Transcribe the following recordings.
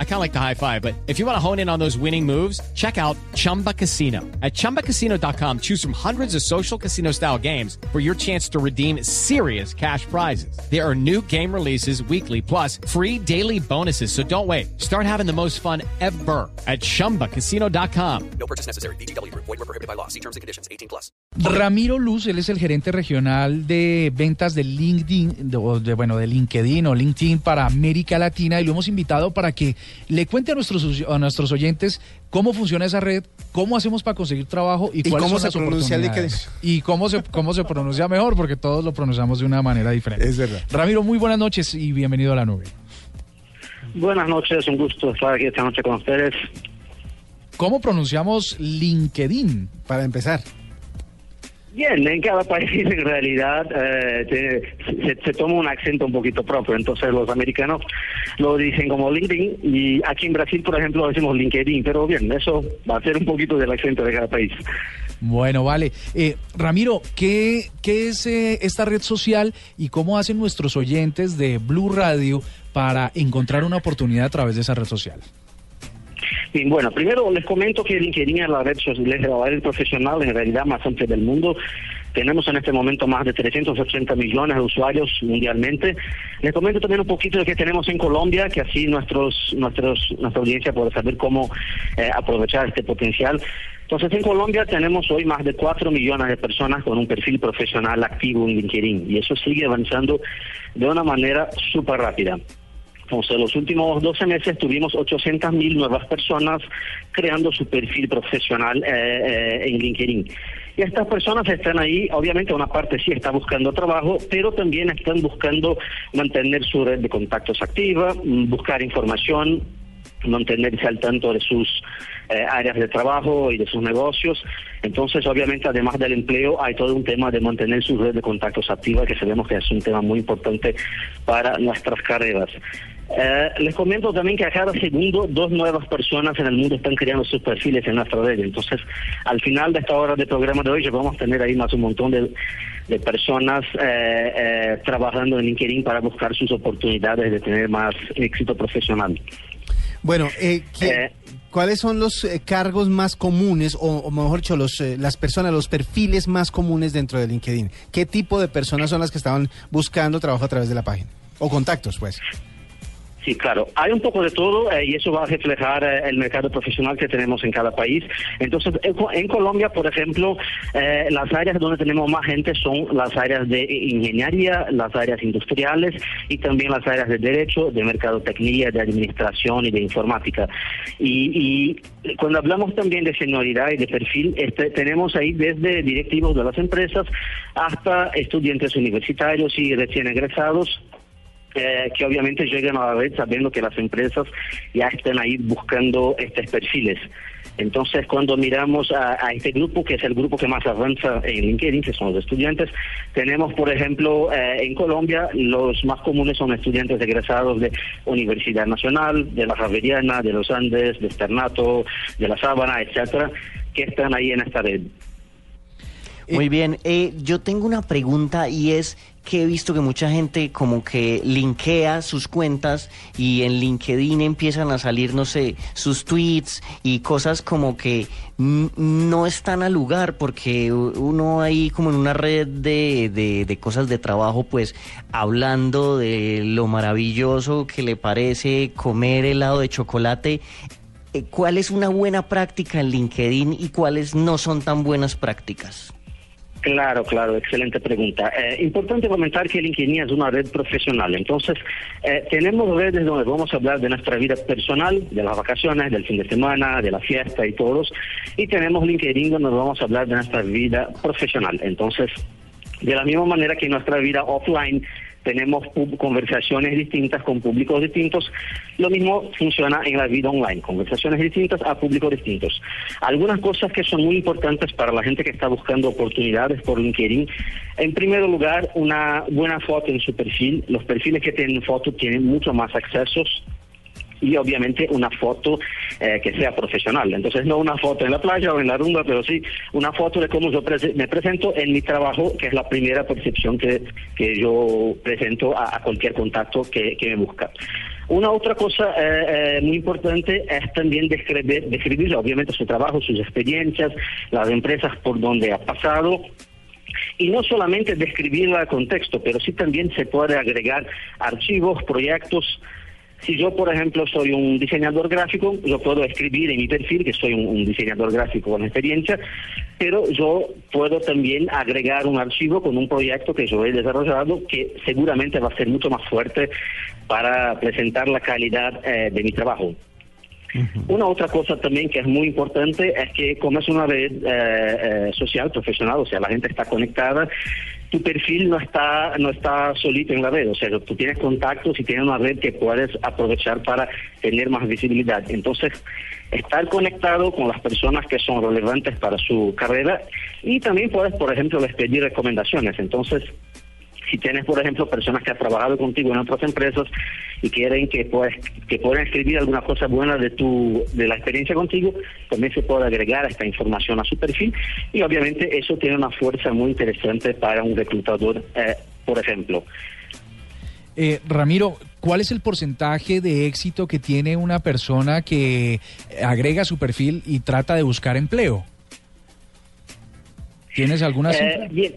I kind of like the high five, but if you want to hone in on those winning moves, check out Chumba Casino. At ChumbaCasino.com, choose from hundreds of social casino style games for your chance to redeem serious cash prizes. There are new game releases weekly, plus free daily bonuses. So don't wait. Start having the most fun ever at ChumbaCasino.com. No purchase necessary. BGW. Void were prohibited by law. See terms and conditions. 18 plus. Ramiro Luz, él es el gerente regional de ventas de LinkedIn, de, de, bueno, de LinkedIn o LinkedIn para América Latina y lo hemos invitado para que le cuente a nuestros, a nuestros oyentes cómo funciona esa red, cómo hacemos para conseguir trabajo y, ¿Y cuáles cómo son se las pronuncia oportunidades. Y cómo se, cómo se pronuncia mejor, porque todos lo pronunciamos de una manera diferente. Es verdad. Ramiro, muy buenas noches y bienvenido a la nube. Buenas noches, un gusto estar aquí esta noche con ustedes. ¿Cómo pronunciamos LinkedIn? Para empezar. Bien, en cada país en realidad eh, se, se toma un acento un poquito propio, entonces los americanos lo dicen como LinkedIn y aquí en Brasil, por ejemplo, lo decimos LinkedIn, pero bien, eso va a ser un poquito del acento de cada país. Bueno, vale. Eh, Ramiro, ¿qué, qué es eh, esta red social y cómo hacen nuestros oyentes de Blue Radio para encontrar una oportunidad a través de esa red social? Y bueno, primero les comento que LinkedIn es la red social, profesional en realidad más amplia del mundo. Tenemos en este momento más de 380 millones de usuarios mundialmente. Les comento también un poquito de que tenemos en Colombia, que así nuestros, nuestros, nuestra audiencia puede saber cómo eh, aprovechar este potencial. Entonces, en Colombia tenemos hoy más de 4 millones de personas con un perfil profesional activo en LinkedIn y eso sigue avanzando de una manera súper rápida. Entonces, en los últimos 12 meses tuvimos 800 mil nuevas personas creando su perfil profesional eh, eh, en LinkedIn. Y estas personas están ahí, obviamente una parte sí está buscando trabajo, pero también están buscando mantener su red de contactos activa, mm, buscar información, mantenerse al tanto de sus eh, áreas de trabajo y de sus negocios. Entonces, obviamente, además del empleo, hay todo un tema de mantener su red de contactos activa, que sabemos que es un tema muy importante para nuestras carreras. Eh, les comento también que a cada segundo dos nuevas personas en el mundo están creando sus perfiles en nuestra red. Entonces, al final de esta hora de programa de hoy, ya vamos a tener ahí más un montón de, de personas eh, eh, trabajando en LinkedIn para buscar sus oportunidades de tener más éxito profesional. Bueno, eh, ¿qué- Eh. ¿cuáles son los eh, cargos más comunes, o, o mejor dicho, los, las personas, los perfiles más comunes dentro de LinkedIn? ¿Qué tipo de personas son las que estaban buscando trabajo a través de la página? O contactos, pues. Sí, claro. Hay un poco de todo eh, y eso va a reflejar eh, el mercado profesional que tenemos en cada país. Entonces, en, en Colombia, por ejemplo, eh, las áreas donde tenemos más gente son las áreas de ingeniería, las áreas industriales y también las áreas de derecho, de mercadotecnia, de administración y de informática. Y, y cuando hablamos también de senioridad y de perfil, este, tenemos ahí desde directivos de las empresas hasta estudiantes universitarios y recién egresados eh, que obviamente llegan a la red sabiendo que las empresas ya están ahí buscando estos perfiles. Entonces, cuando miramos a, a este grupo, que es el grupo que más avanza en LinkedIn, que son los estudiantes, tenemos, por ejemplo, eh, en Colombia, los más comunes son estudiantes egresados de Universidad Nacional, de la Javeriana, de los Andes, de Externato, de la Sábana, etcétera, que están ahí en esta red. Muy bien, eh, yo tengo una pregunta y es que he visto que mucha gente como que linkea sus cuentas y en LinkedIn empiezan a salir, no sé, sus tweets y cosas como que no están al lugar porque uno ahí como en una red de, de, de cosas de trabajo, pues hablando de lo maravilloso que le parece comer helado de chocolate. eh, ¿Cuál es una buena práctica en LinkedIn y cuáles no son tan buenas prácticas? Claro, claro, excelente pregunta. Eh, importante comentar que LinkedIn es una red profesional. Entonces, eh, tenemos redes donde vamos a hablar de nuestra vida personal, de las vacaciones, del fin de semana, de la fiesta y todos. Y tenemos LinkedIn donde vamos a hablar de nuestra vida profesional. Entonces, de la misma manera que nuestra vida offline tenemos conversaciones distintas con públicos distintos, lo mismo funciona en la vida online, conversaciones distintas a públicos distintos. Algunas cosas que son muy importantes para la gente que está buscando oportunidades por LinkedIn. En primer lugar, una buena foto en su perfil. Los perfiles que tienen foto tienen mucho más accesos y obviamente una foto eh, que sea profesional. Entonces no una foto en la playa o en la rumba, pero sí una foto de cómo yo prese- me presento en mi trabajo, que es la primera percepción que, que yo presento a, a cualquier contacto que, que me busca. Una otra cosa eh, eh, muy importante es también describir, describir obviamente su trabajo, sus experiencias, las empresas por donde ha pasado y no solamente describirla con texto, pero sí también se puede agregar archivos, proyectos. Si yo, por ejemplo, soy un diseñador gráfico, yo puedo escribir en mi perfil que soy un, un diseñador gráfico con experiencia, pero yo puedo también agregar un archivo con un proyecto que yo he desarrollado que seguramente va a ser mucho más fuerte para presentar la calidad eh, de mi trabajo. Una otra cosa también que es muy importante es que como es una red eh, eh, social, profesional, o sea, la gente está conectada, tu perfil no está no está solito en la red, o sea, tú tienes contactos y tienes una red que puedes aprovechar para tener más visibilidad. Entonces, estar conectado con las personas que son relevantes para su carrera y también puedes, por ejemplo, les pedir recomendaciones. Entonces, si tienes, por ejemplo, personas que han trabajado contigo en otras empresas y quieren que puedas, que puedan escribir alguna cosa buena de tu de la experiencia contigo, también se puede agregar esta información a su perfil y obviamente eso tiene una fuerza muy interesante para un reclutador, eh, por ejemplo. Eh, Ramiro, ¿cuál es el porcentaje de éxito que tiene una persona que agrega su perfil y trata de buscar empleo? ¿Tienes alguna Eh, cifra? Bien,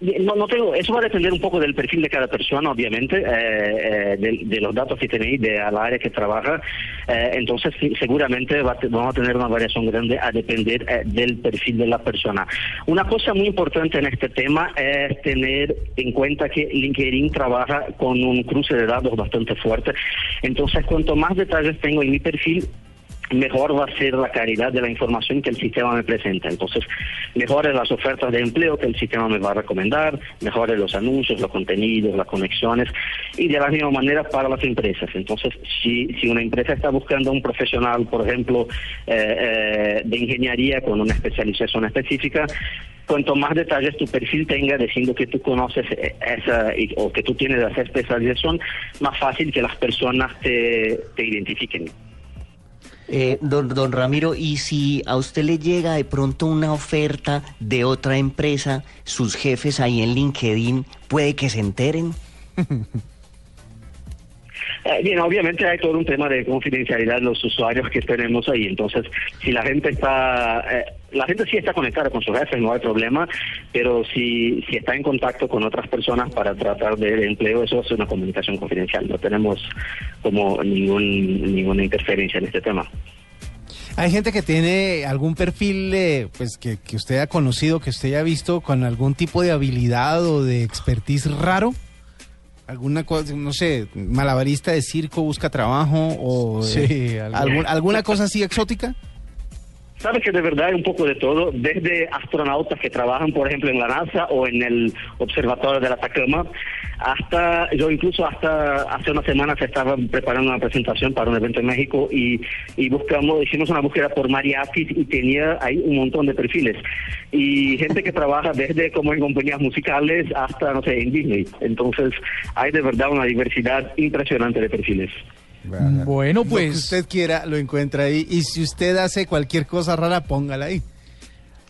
No, no tengo, eso va a depender un poco del perfil de cada persona, obviamente, eh, eh, de, de los datos que tenéis, de la área que trabaja. Eh, entonces, seguramente va vamos a tener una variación grande a depender eh, del perfil de la persona. Una cosa muy importante en este tema es tener en cuenta que LinkedIn trabaja con un cruce de datos bastante fuerte. Entonces, cuanto más detalles tengo en mi perfil, mejor va a ser la calidad de la información que el sistema me presenta. Entonces, mejores las ofertas de empleo que el sistema me va a recomendar, mejores los anuncios, los contenidos, las conexiones, y de la misma manera para las empresas. Entonces, si, si una empresa está buscando un profesional, por ejemplo, eh, eh, de ingeniería con una especialización específica, cuanto más detalles tu perfil tenga diciendo que tú conoces esa o que tú tienes esa especialización, más fácil que las personas te, te identifiquen. Eh, don, don Ramiro, y si a usted le llega de pronto una oferta de otra empresa, sus jefes ahí en LinkedIn, ¿puede que se enteren? Eh, bien, obviamente hay todo un tema de confidencialidad de los usuarios que tenemos ahí. Entonces, si la gente está, eh, la gente sí está conectada con sus jefes, no hay problema, pero si, si está en contacto con otras personas para tratar de empleo, eso es una comunicación confidencial. No tenemos como ningún, ninguna interferencia en este tema. Hay gente que tiene algún perfil eh, pues que, que usted ha conocido, que usted haya visto con algún tipo de habilidad o de expertise raro. Alguna cosa, no sé, malabarista de circo busca trabajo o Sí, eh, algún- alguna cosa así exótica. Sabes que de verdad hay un poco de todo, desde astronautas que trabajan, por ejemplo, en la NASA o en el Observatorio de la Atacama, hasta, yo incluso hasta hace unas semanas estaba preparando una presentación para un evento en México y, y buscamos, hicimos una búsqueda por mariachis y tenía ahí un montón de perfiles. Y gente que trabaja desde como en compañías musicales hasta, no sé, en Disney. Entonces, hay de verdad una diversidad impresionante de perfiles. Bueno, Lo que pues usted quiera lo encuentra ahí y si usted hace cualquier cosa rara, póngala ahí.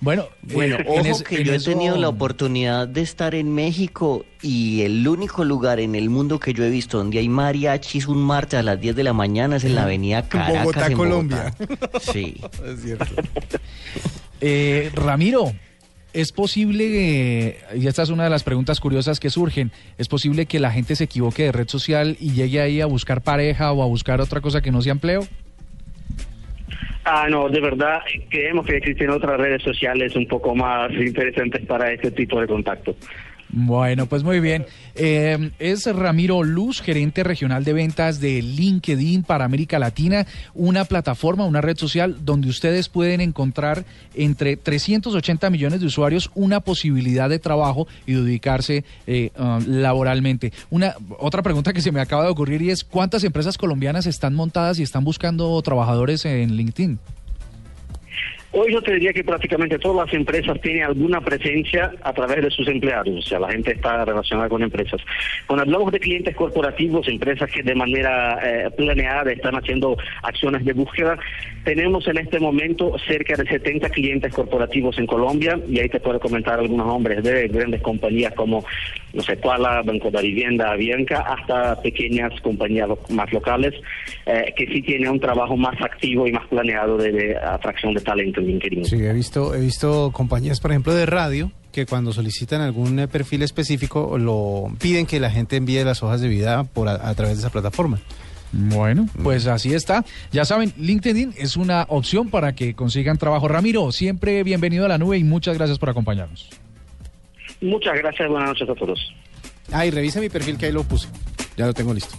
Bueno, Bueno, eh, en ojo es- que yo he tenido la oportunidad de estar en México y el único lugar en el mundo que yo he visto donde hay mariachis un martes a las 10 de la mañana es en la avenida Caracas, Bogotá, en Colombia. Bogotá. Sí. Es cierto. Eh, Ramiro, ¿es posible, eh, y esta es una de las preguntas curiosas que surgen, ¿es posible que la gente se equivoque de red social y llegue ahí a buscar pareja o a buscar otra cosa que no sea empleo? Ah, no, de verdad, creemos que existen otras redes sociales un poco más interesantes para este tipo de contacto. Bueno, pues muy bien. Eh, es Ramiro Luz, gerente regional de ventas de LinkedIn para América Latina, una plataforma, una red social donde ustedes pueden encontrar entre 380 millones de usuarios una posibilidad de trabajo y de ubicarse eh, ah, laboralmente. Una otra pregunta que se me acaba de ocurrir es ¿cuántas empresas colombianas están montadas y están buscando trabajadores en LinkedIn? Hoy yo te diría que prácticamente todas las empresas tienen alguna presencia a través de sus empleados, o sea, la gente está relacionada con empresas. Cuando hablamos de clientes corporativos, empresas que de manera eh, planeada están haciendo acciones de búsqueda, tenemos en este momento cerca de 70 clientes corporativos en Colombia. Y ahí te puedo comentar algunos nombres de grandes compañías como, no sé, Kuala, Banco de Vivienda, Avianca, hasta pequeñas compañías más locales eh, que sí tienen un trabajo más activo y más planeado de, de atracción de talento en LinkedIn. Sí, he visto, he visto compañías, por ejemplo, de radio que cuando solicitan algún eh, perfil específico lo piden que la gente envíe las hojas de vida por a, a través de esa plataforma. Bueno, pues así está. Ya saben, LinkedIn es una opción para que consigan trabajo. Ramiro, siempre bienvenido a la nube y muchas gracias por acompañarnos. Muchas gracias, buenas noches a todos. Ah, y revisa mi perfil que ahí lo puse. Ya lo tengo listo.